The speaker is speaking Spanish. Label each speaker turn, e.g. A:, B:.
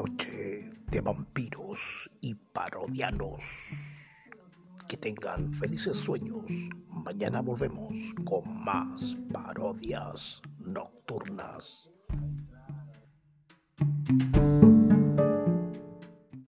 A: Noche de vampiros y parodianos. Que tengan felices sueños. Mañana volvemos con más parodias nocturnas.